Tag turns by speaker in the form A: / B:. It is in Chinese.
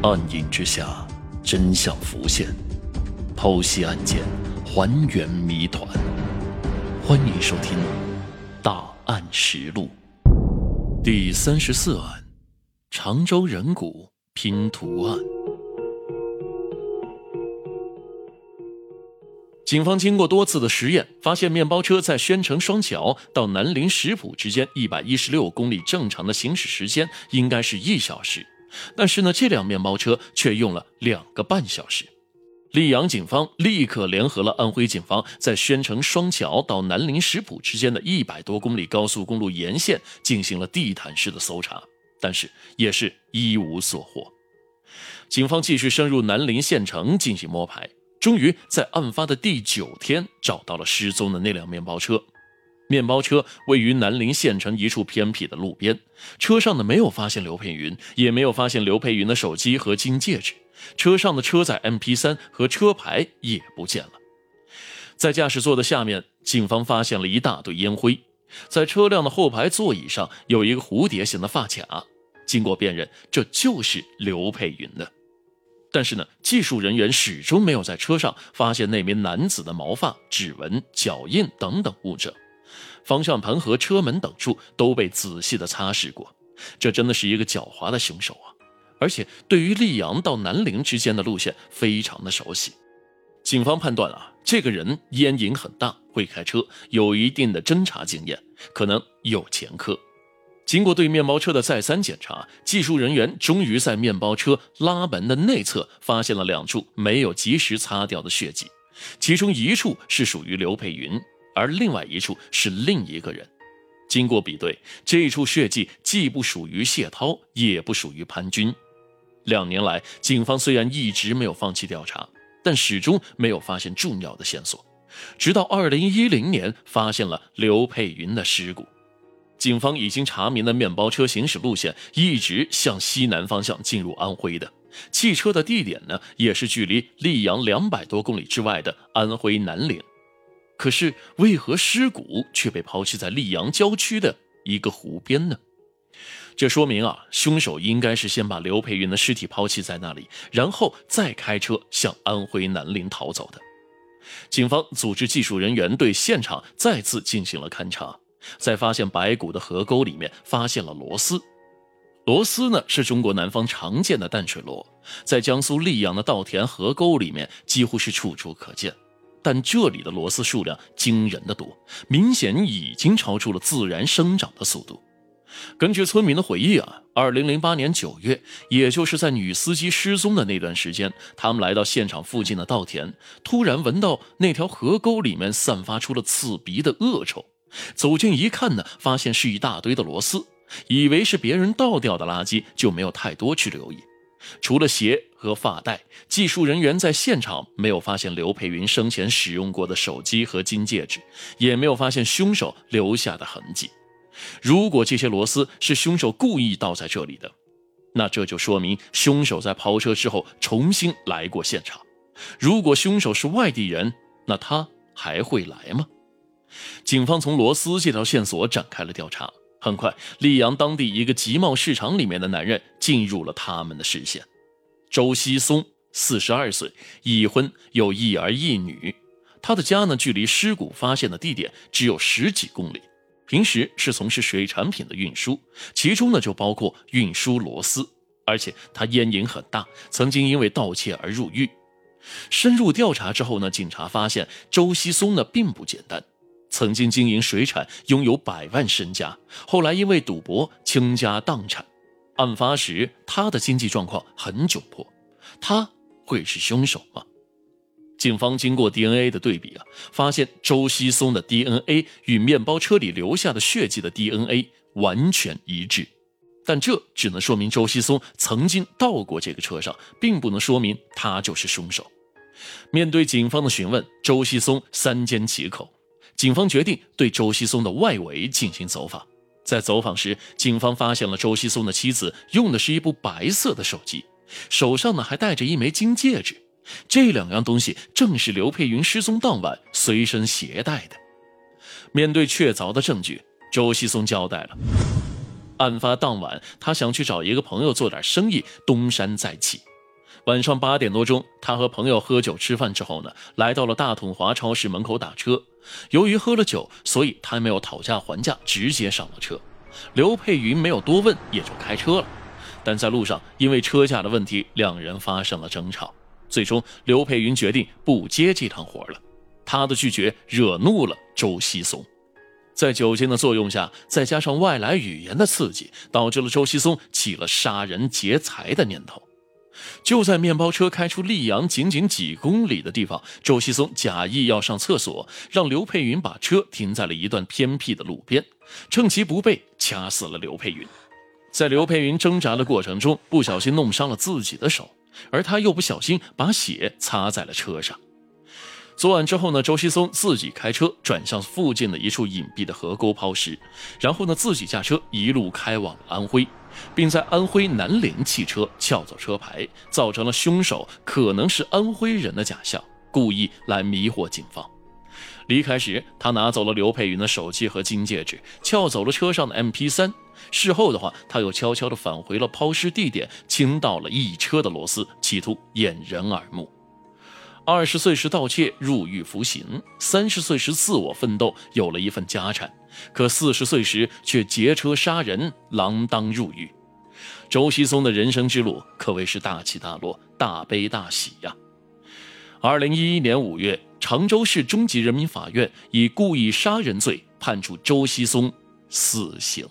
A: 暗影之下，真相浮现，剖析案件，还原谜团。欢迎收听《大案实录》第三十四案：常州人骨拼图案。警方经过多次的实验，发现面包车在宣城双桥到南陵石浦之间一百一十六公里正常的行驶时间应该是一小时，但是呢，这辆面包车却用了两个半小时。溧阳警方立刻联合了安徽警方，在宣城双桥到南陵石浦之间的一百多公里高速公路沿线进行了地毯式的搜查，但是也是一无所获。警方继续深入南陵县城进行摸排。终于在案发的第九天找到了失踪的那辆面包车。面包车位于南陵县城一处偏僻的路边，车上呢没有发现刘佩云，也没有发现刘佩云的手机和金戒指，车上的车载 MP3 和车牌也不见了。在驾驶座的下面，警方发现了一大堆烟灰。在车辆的后排座椅上有一个蝴蝶形的发卡，经过辨认，这就是刘佩云的。但是呢，技术人员始终没有在车上发现那名男子的毛发、指纹、脚印等等物证，方向盘和车门等处都被仔细的擦拭过。这真的是一个狡猾的凶手啊！而且对于溧阳到南陵之间的路线非常的熟悉。警方判断啊，这个人烟瘾很大，会开车，有一定的侦查经验，可能有前科。经过对面包车的再三检查，技术人员终于在面包车拉门的内侧发现了两处没有及时擦掉的血迹，其中一处是属于刘佩云，而另外一处是另一个人。经过比对，这处血迹既不属于谢涛，也不属于潘军。两年来，警方虽然一直没有放弃调查，但始终没有发现重要的线索，直到二零一零年发现了刘佩云的尸骨。警方已经查明了面包车行驶路线，一直向西南方向进入安徽的。汽车的地点呢，也是距离溧阳两百多公里之外的安徽南陵。可是，为何尸骨却被抛弃在溧阳郊区的一个湖边呢？这说明啊，凶手应该是先把刘培云的尸体抛弃在那里，然后再开车向安徽南陵逃走的。警方组织技术人员对现场再次进行了勘查。在发现白骨的河沟里面，发现了螺丝。螺丝呢，是中国南方常见的淡水螺，在江苏溧阳的稻田河沟里面几乎是处处可见。但这里的螺丝数量惊人的多，明显已经超出了自然生长的速度。根据村民的回忆啊，二零零八年九月，也就是在女司机失踪的那段时间，他们来到现场附近的稻田，突然闻到那条河沟里面散发出了刺鼻的恶臭。走近一看呢，发现是一大堆的螺丝，以为是别人倒掉的垃圾，就没有太多去留意。除了鞋和发带，技术人员在现场没有发现刘佩云生前使用过的手机和金戒指，也没有发现凶手留下的痕迹。如果这些螺丝是凶手故意倒在这里的，那这就说明凶手在抛车之后重新来过现场。如果凶手是外地人，那他还会来吗？警方从螺丝这条线索展开了调查，很快，溧阳当地一个集贸市场里面的男人进入了他们的视线。周西松，四十二岁，已婚，有一儿一女。他的家呢，距离尸骨发现的地点只有十几公里。平时是从事水产品的运输，其中呢就包括运输螺丝。而且他烟瘾很大，曾经因为盗窃而入狱。深入调查之后呢，警察发现周西松呢并不简单。曾经经营水产，拥有百万身家，后来因为赌博倾家荡产。案发时，他的经济状况很窘迫。他会是凶手吗？警方经过 DNA 的对比啊，发现周西松的 DNA 与面包车里留下的血迹的 DNA 完全一致。但这只能说明周西松曾经到过这个车上，并不能说明他就是凶手。面对警方的询问，周西松三缄其口。警方决定对周西松的外围进行走访。在走访时，警方发现了周西松的妻子用的是一部白色的手机，手上呢还戴着一枚金戒指。这两样东西正是刘佩云失踪当晚随身携带的。面对确凿的证据，周西松交代了：案发当晚，他想去找一个朋友做点生意，东山再起。晚上八点多钟，他和朋友喝酒吃饭之后呢，来到了大统华超市门口打车。由于喝了酒，所以他没有讨价还价，直接上了车。刘佩云没有多问，也就开车了。但在路上，因为车价的问题，两人发生了争吵。最终，刘佩云决定不接这趟活了。他的拒绝惹怒了周锡松。在酒精的作用下，再加上外来语言的刺激，导致了周锡松起了杀人劫财的念头。就在面包车开出溧阳仅仅几公里的地方，周西松假意要上厕所，让刘佩云把车停在了一段偏僻的路边，趁其不备掐死了刘佩云。在刘佩云挣扎的过程中，不小心弄伤了自己的手，而他又不小心把血擦在了车上。作案之后呢，周锡松自己开车转向附近的一处隐蔽的河沟抛尸，然后呢自己驾车一路开往安徽。并在安徽南陵汽车撬走车牌，造成了凶手可能是安徽人的假象，故意来迷惑警方。离开时，他拿走了刘佩云的手机和金戒指，撬走了车上的 MP3。事后的话，他又悄悄地返回了抛尸地点，倾倒了一车的螺丝，企图掩人耳目。二十岁时盗窃入狱服刑，三十岁时自我奋斗有了一份家产，可四十岁时却劫车杀人，锒铛入狱。周锡松的人生之路可谓是大起大落，大悲大喜呀。二零一一年五月，常州市中级人民法院以故意杀人罪判处周锡松死刑。